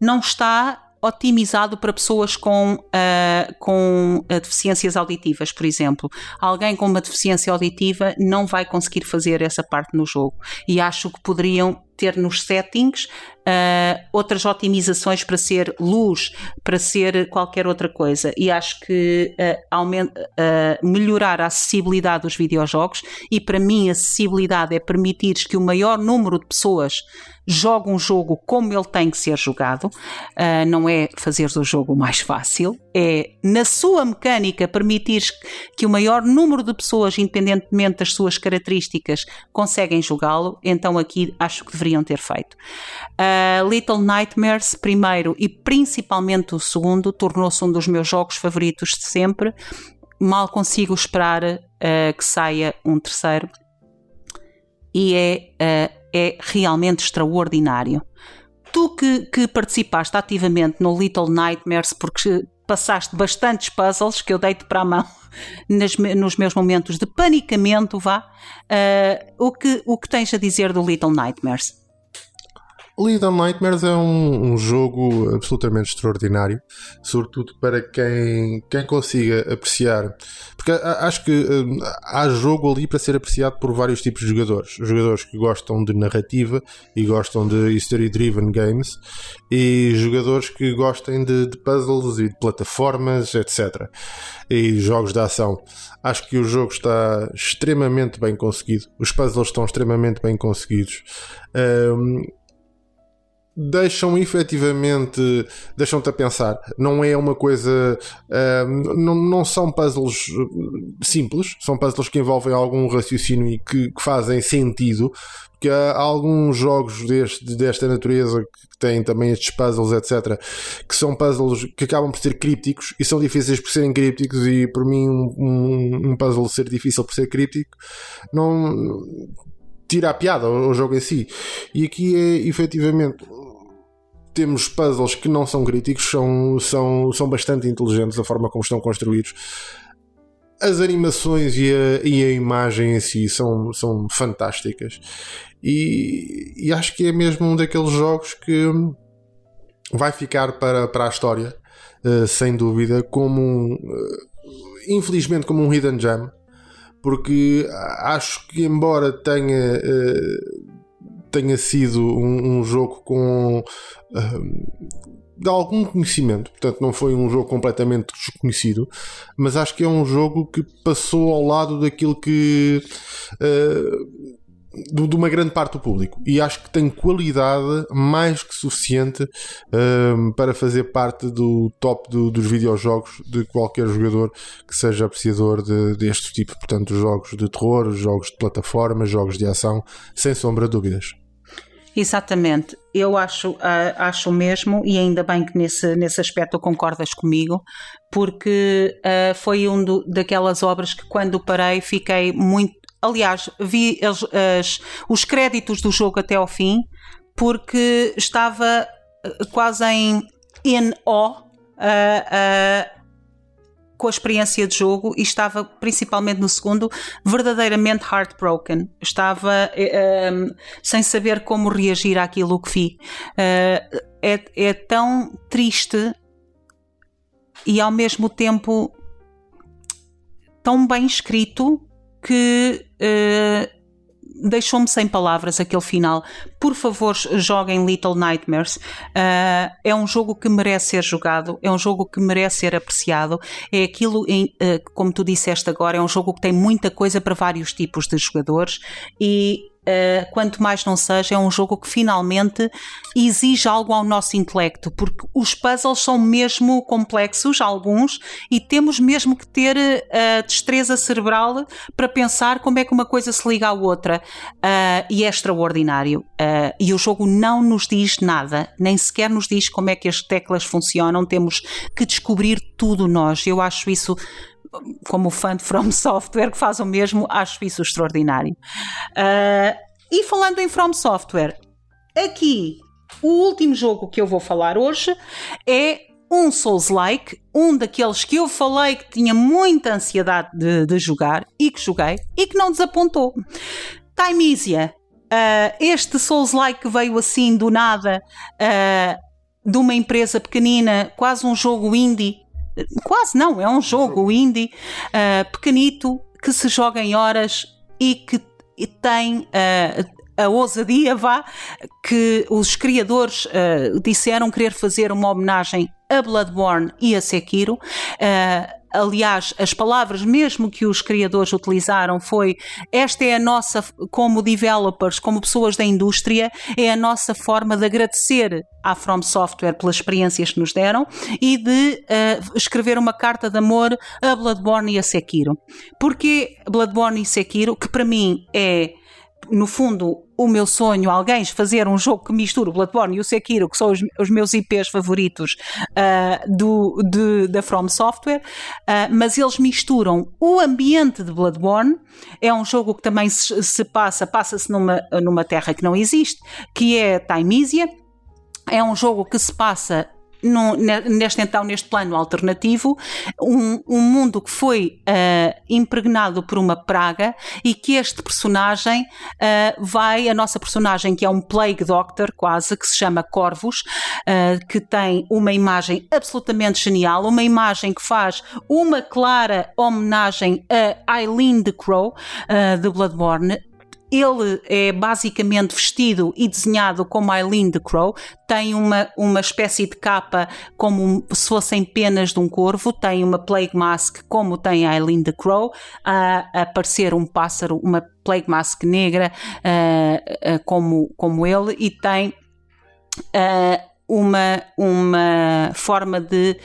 Não está otimizado para pessoas com, uh, com uh, deficiências auditivas, por exemplo. Alguém com uma deficiência auditiva não vai conseguir fazer essa parte no jogo. E acho que poderiam ter nos settings uh, outras otimizações para ser luz, para ser qualquer outra coisa. E acho que uh, aumenta, uh, melhorar a acessibilidade dos videojogos, e para mim, acessibilidade é permitir que o maior número de pessoas jogue um jogo como ele tem que ser jogado, não é fazer o jogo mais fácil, é na sua mecânica permitir que o maior número de pessoas, independentemente das suas características, conseguem jogá-lo. Então aqui acho que deveriam ter feito. Uh, Little Nightmares, primeiro e principalmente o segundo, tornou-se um dos meus jogos favoritos de sempre. Mal consigo esperar uh, que saia um terceiro. E é, uh, é realmente extraordinário. Tu que, que participaste ativamente no Little Nightmares, porque passaste bastantes puzzles que eu deito para a mão nas, nos meus momentos de panicamento, vá. Uh, o, que, o que tens a dizer do Little Nightmares? Little Nightmares é um, um, jogo absolutamente extraordinário, sobretudo para quem, quem consiga apreciar. Acho que uh, há jogo ali para ser apreciado por vários tipos de jogadores. Jogadores que gostam de narrativa e gostam de history-driven games, e jogadores que gostem de, de puzzles e de plataformas, etc. E jogos de ação. Acho que o jogo está extremamente bem conseguido. Os puzzles estão extremamente bem conseguidos. Um, deixam efetivamente deixam-te a pensar. Não é uma coisa. Uh, não, não são puzzles simples, são puzzles que envolvem algum raciocínio e que, que fazem sentido. Porque há alguns jogos deste, desta natureza que têm também estes puzzles, etc., que são puzzles que acabam por ser crípticos e são difíceis por serem crípticos. E por mim, um, um puzzle ser difícil por ser críptico não tira a piada ao, jogo em si. E aqui é efetivamente temos puzzles que não são críticos, são, são, são bastante inteligentes a forma como estão construídos. As animações e a, e a imagem em si são, são fantásticas. E, e acho que é mesmo um daqueles jogos que vai ficar para, para a história, uh, sem dúvida, como um, uh, infelizmente como um hidden gem, porque acho que embora tenha uh, tenha sido um, um jogo com uh, de algum conhecimento, portanto não foi um jogo completamente desconhecido, mas acho que é um jogo que passou ao lado daquilo que uh, de uma grande parte do público. E acho que tem qualidade mais que suficiente um, para fazer parte do top do, dos videojogos de qualquer jogador que seja apreciador de, deste tipo, portanto, jogos de terror, jogos de plataforma, jogos de ação, sem sombra de dúvidas. Exatamente, eu acho, uh, acho mesmo, e ainda bem que nesse, nesse aspecto concordas comigo, porque uh, foi um do, daquelas obras que quando parei fiquei muito Aliás, vi as, as, os créditos do jogo até ao fim, porque estava eh, quase em awe. Uh, uh, com a experiência de jogo e estava principalmente no segundo verdadeiramente heartbroken. Estava uh, sem saber como reagir àquilo que vi. Uh, é, é tão triste e ao mesmo tempo tão bem escrito que uh, deixou-me sem palavras aquele final. Por favor, joguem Little Nightmares. Uh, é um jogo que merece ser jogado, é um jogo que merece ser apreciado. É aquilo, em, uh, como tu disseste agora, é um jogo que tem muita coisa para vários tipos de jogadores e uh, quanto mais não seja, é um jogo que finalmente exige algo ao nosso intelecto, porque os puzzles são mesmo complexos, alguns, e temos mesmo que ter uh, destreza cerebral para pensar como é que uma coisa se liga à outra. Uh, e é extraordinário. Uh, e o jogo não nos diz nada, nem sequer nos diz como é que as teclas funcionam, temos que descobrir tudo nós. Eu acho isso como fã de From Software, que faz o mesmo, acho isso extraordinário. Uh, e falando em From Software, aqui o último jogo que eu vou falar hoje é um Souls-like, um daqueles que eu falei que tinha muita ansiedade de, de jogar e que joguei e que não desapontou. Timeisia, uh, este Souls-like veio assim do nada uh, de uma empresa pequenina, quase um jogo indie, quase não, é um jogo indie, uh, pequenito, que se joga em horas e que tem uh, a ousadia, vá, que os criadores uh, disseram querer fazer uma homenagem a Bloodborne e a Sekiro. Uh, aliás, as palavras mesmo que os criadores utilizaram foi esta é a nossa, como developers, como pessoas da indústria, é a nossa forma de agradecer à From Software pelas experiências que nos deram e de uh, escrever uma carta de amor a Bloodborne e a Sekiro. Porque Bloodborne e Sekiro, que para mim é no fundo, o meu sonho, alguém fazer um jogo que misture o Bloodborne e o Sekiro, que são os, os meus IPs favoritos uh, do, de, da From Software, uh, mas eles misturam o ambiente de Bloodborne, é um jogo que também se, se passa, passa-se numa, numa terra que não existe, que é Timeisia, é um jogo que se passa no, neste então neste plano alternativo um, um mundo que foi uh, impregnado por uma praga e que este personagem uh, vai a nossa personagem que é um plague doctor quase que se chama Corvus uh, que tem uma imagem absolutamente genial uma imagem que faz uma clara homenagem a Eileen the Crow de Bloodborne ele é basicamente vestido e desenhado como Eileen the Crow, tem uma, uma espécie de capa como se fossem penas de um corvo, tem uma plague mask como tem Eileen the Crow, a, aparecer um pássaro, uma plague mask negra uh, uh, como, como ele, e tem uh, uma, uma forma de,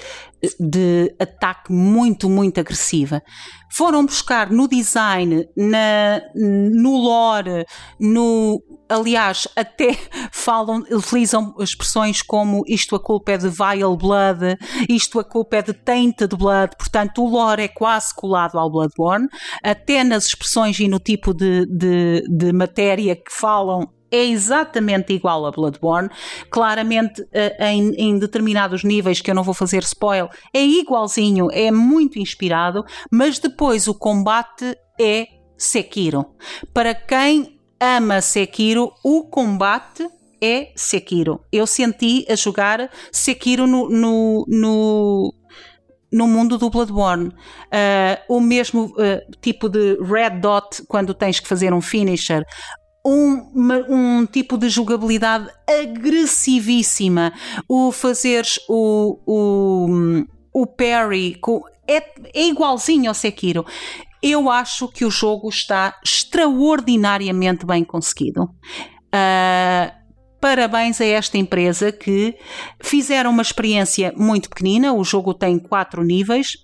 de ataque muito, muito agressiva. Foram buscar no design, na, no lore, no. Aliás, até falam, utilizam expressões como isto a culpa é de Vile Blood, isto a culpa é de Tainted Blood, portanto o lore é quase colado ao Bloodborne, até nas expressões e no tipo de, de, de matéria que falam é exatamente igual a Bloodborne, claramente eh, em, em, determinados níveis que eu não vou fazer spoiler, é igualzinho, é muito inspirado, mas depois o combate é Sekiro. Para quem ama Sekiro, o combate é Sekiro. Eu senti a jogar Sekiro no, no, no no mundo do Bloodborne. Uh, o mesmo uh, tipo de red dot quando tens que fazer um finisher, um, um tipo de jogabilidade agressivíssima. O fazeres o, o, o parry é, é igualzinho ao Sekiro. Eu acho que o jogo está extraordinariamente bem conseguido. Uh, parabéns a esta empresa que fizeram uma experiência muito pequenina. O jogo tem quatro níveis.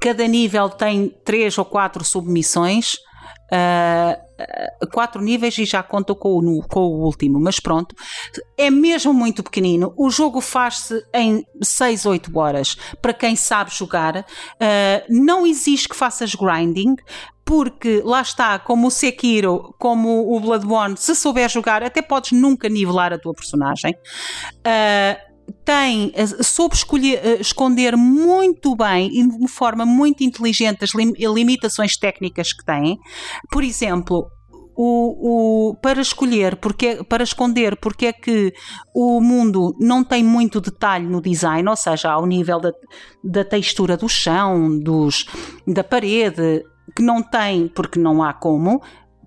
Cada nível tem três ou quatro submissões. Uh, quatro níveis e já conto com o, com o último, mas pronto, é mesmo muito pequenino. O jogo faz-se em 6, 8 horas para quem sabe jogar. Uh, não exige que faças grinding, porque lá está, como o Sekiro, como o Bloodborne, se souber jogar, até podes nunca nivelar a tua personagem. Uh, tem, eh, soube escolher, eh, esconder muito bem e de forma muito inteligente as limitações técnicas que tem. Por exemplo, o, o, para escolher, porque, para esconder porque é que o mundo não tem muito detalhe no design, ou seja, ao nível da, da textura do chão, dos, da parede, que não tem, porque não há como,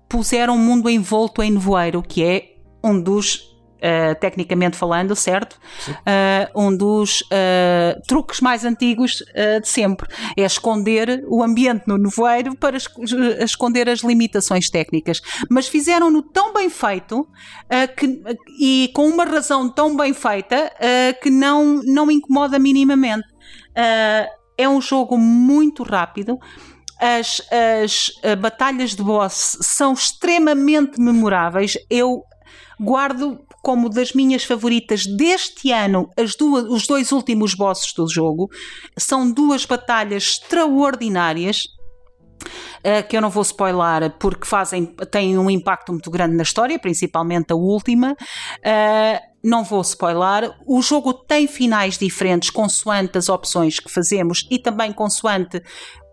puseram o mundo envolto em nevoeiro, que é um dos uh, tecnicamente falando, certo? Uh, um dos uh, truques mais antigos de sempre é esconder o ambiente no nevoeiro para es esconder as limitações técnicas. Mas fizeram-no tão bem feito que, e com uma razão tão bem feita que não, não incomoda minimamente. é um jogo muito rápido as, as batalhas de boss são extremamente memoráveis. Eu guardo como das minhas favoritas deste ano as duas, os dois últimos bosses do jogo. São duas batalhas extraordinárias. Uh, que eu não vou spoiler porque fazem, têm um impacto muito grande na história, principalmente a última. Uh, não vou spoiler. O jogo tem finais diferentes consoante as opções que fazemos e também consoante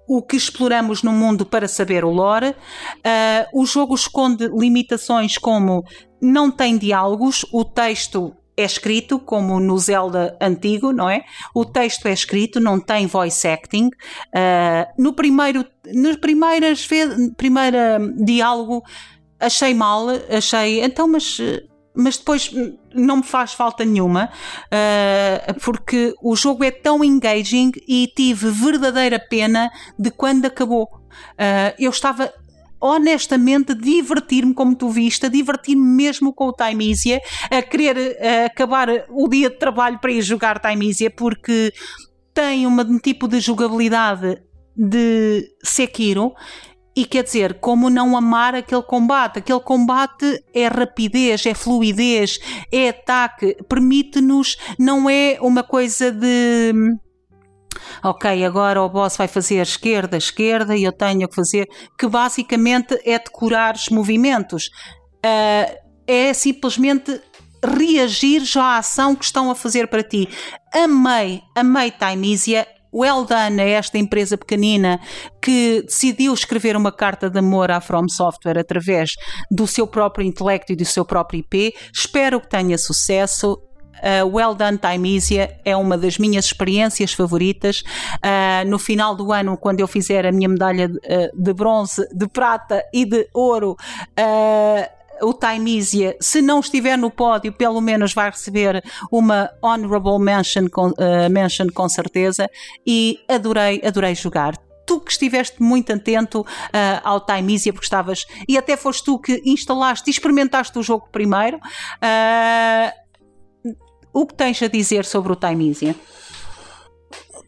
o que exploramos no mundo para saber o lore. Uh, o jogo esconde limitações como não tem diálogos, o texto é escrito, como no Zelda antigo, não é? O texto é escrito, não tem voice acting. Uh, no primeiro, nas primeiras vezes, primeira diálogo, achei mal, achei, então, mas mas depois não me faz falta nenhuma, uh, porque o jogo é tão engaging e tive verdadeira pena de quando acabou. Uh, eu estava honestamente divertir-me como tu viste, a divertir-me mesmo com o Time Easy, a querer uh, acabar o dia de trabalho para ir jogar Time Easy, porque tem um tipo de jogabilidade de Sekiro e quer dizer, como não amar aquele combate? Aquele combate é rapidez, é fluidez, é ataque, permite-nos, não é uma coisa de. Ok, agora o boss vai fazer esquerda, esquerda e eu tenho que fazer. que basicamente é decorar os movimentos. Uh, é simplesmente reagir já à ação que estão a fazer para ti. Amei, amei Timeisia well done a esta empresa pequenina que decidiu escrever uma carta de amor à From Software através do seu próprio intelecto e do seu próprio IP. Espero que tenha sucesso. Uh, well Done Timeisia é uma das minhas experiências favoritas. Uh, no final do ano, quando eu fizer a minha medalha de, uh, de bronze, de prata e de ouro, o Timeisia, se não estiver no pódio, pelo menos vai receber uma honorable mention com, uh, mention com certeza e adorei, adorei jogar tu que estiveste muito atento uh, ao Timeisia, porque estavas, e até foste tu que instalaste e experimentaste o jogo primeiro. Uh, o que tens a dizer sobre o Timeisia?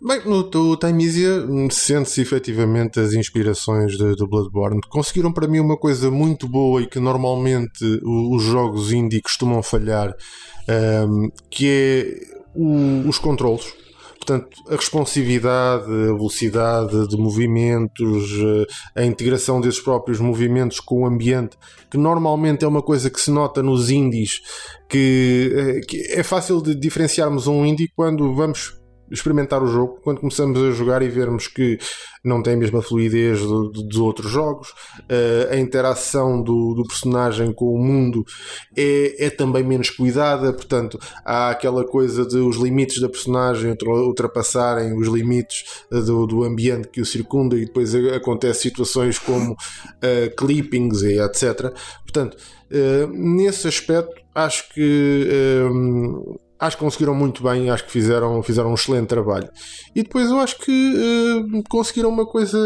Bem, no, no Timeisia sente-se efetivamente as inspirações do Bloodborne. Conseguiram para mim uma coisa muito boa e que normalmente os jogos indie costumam falhar, um, que é o, os controlos. Portanto, a responsividade, a velocidade de movimentos, eh, a integração desses próprios movimentos com o ambiente, que normalmente é uma coisa que se nota nos indies, que, eh, que é fácil de diferenciarmos um indie quando vamos experimentar o jogo, quando começamos a jogar e vermos que não tem a mesma fluidez dos outros jogos, uh, a interação do, do, personagem com o mundo é, é também menos cuidada, portanto, há aquela coisa de os limites da personagem ultrapassarem os limites eh, do, ambiente que o circunda e depois acontecem situações como uh, clippings e etc. Portanto, uh, nesse aspecto, acho que acho que conseguiram muito bem, acho que fizeram, fizeram um excelente trabalho. E depois eu acho que uh, conseguiram uma coisa,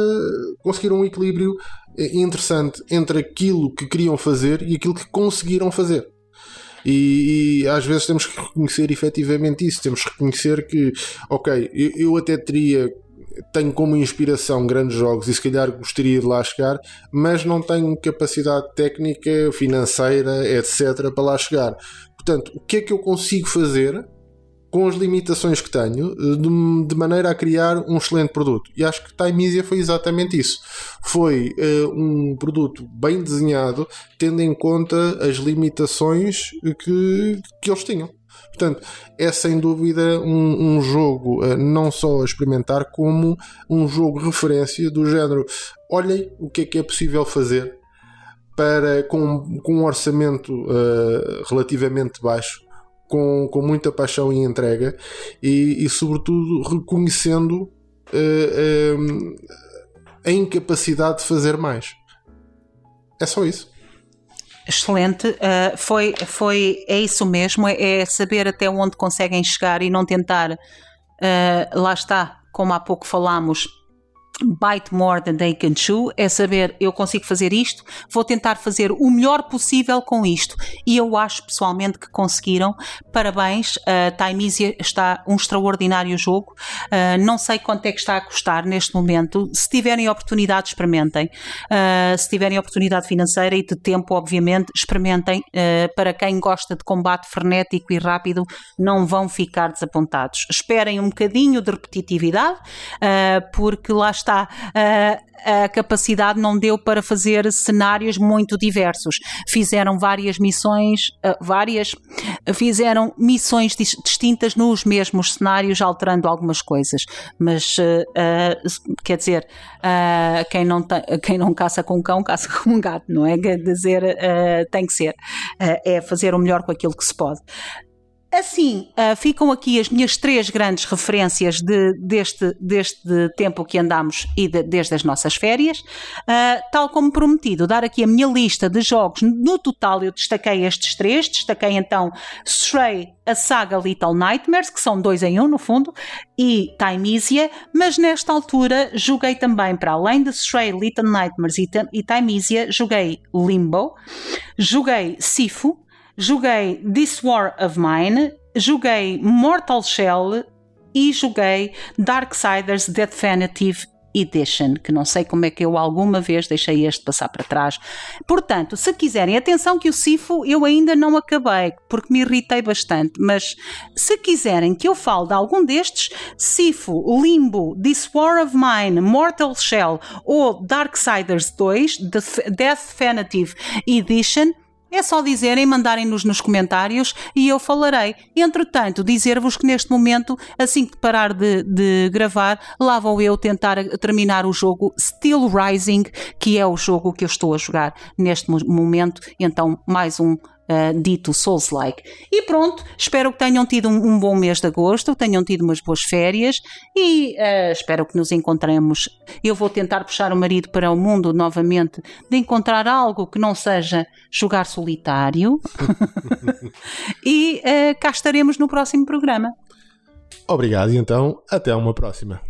conseguiram um equilíbrio eh, interessante entre aquilo que queriam fazer e aquilo que conseguiram fazer. E, e, às vezes temos que reconhecer efetivamente isso. Temos que reconhecer que, ok, eu, eu, até teria, tenho como inspiração grandes jogos e se calhar gostaria de lá chegar, mas não tenho capacidade técnica, financeira, etc., para lá chegar. Portanto, o que é que eu consigo fazer com as limitações que tenho de, de maneira a criar um excelente produto? E acho que Timeisia foi exatamente isso. Foi uh, um produto bem desenhado, tendo em conta as limitações que, que eles tinham. Portanto, é sem dúvida um, um jogo uh, não só a experimentar, como um jogo referência do género. Olhem o que é que é possível fazer para, com, com um orçamento uh, relativamente baixo, com, com muita paixão e entrega e, e sobretudo, reconhecendo uh, a incapacidade de fazer mais. É só isso. Excelente, uh, foi, foi, é isso mesmo, é, é, saber até onde conseguem chegar e não tentar, uh, lá está, como há pouco falámos, bite more than they can chew, é saber eu consigo fazer isto, vou tentar fazer o melhor possível com isto. E eu acho pessoalmente que conseguiram. Parabéns, uh, Time Easy está um extraordinário jogo. Uh, não sei quanto é que está a custar neste momento. Se tiverem oportunidade, experimentem. Uh, se tiverem oportunidade financeira e de tempo, obviamente, experimentem. Uh, para quem gosta de combate frenético e rápido, não vão ficar desapontados. Esperem um bocadinho de repetitividade, porque lá está está. Uh, a capacidade não deu para fazer cenários muito diversos. Fizeram várias missões, uh, várias, fizeram missões distintas nos mesmos cenários, alterando algumas coisas. Mas, uh, quer dizer, quem, não quem não caça com um cão, caça com um gato, não é? Quer dizer, tem que ser. é fazer o melhor com aquilo que se pode. Assim, uh, ficam aqui as minhas três grandes referências de, deste, deste tempo que andamos e de, desde as nossas férias. Uh, tal como prometido, dar aqui a minha lista de jogos. No total, eu destaquei estes três. Destaquei então Stray, a saga Little Nightmares, que são dois em um, no fundo, e Timeisia. Mas nesta altura, joguei também, para além de Stray, Little Nightmares e, e Timeisia, joguei Limbo, joguei Sifu joguei This War of Mine, joguei Mortal Shell e joguei Darksiders Definitive Edition, que não sei como é que eu alguma vez deixei este passar para trás. Portanto, se quiserem, atenção que o Sifo eu ainda não acabei, porque me irritei bastante, mas se quiserem que eu fale de algum destes, Sifo, Limbo, This War of Mine, Mortal Shell ou Darksiders 2, The Definitive Edition, é só dizerem, mandarem-nos nos comentários e eu falarei. Entretanto, dizer-vos que neste momento, assim que parar de, de, gravar, lá vou eu tentar terminar o jogo Still Rising, que é o jogo que eu estou a jogar neste momento. Então, mais um uh, dito Souls-like. E pronto, espero que tenham tido um, um, bom mês de agosto, tenham tido umas boas férias e uh, espero que nos encontremos. Eu vou tentar puxar o marido para o mundo novamente de encontrar algo que não seja jogar solitário. e uh, cá estaremos no próximo programa. Obrigado e então até uma próxima.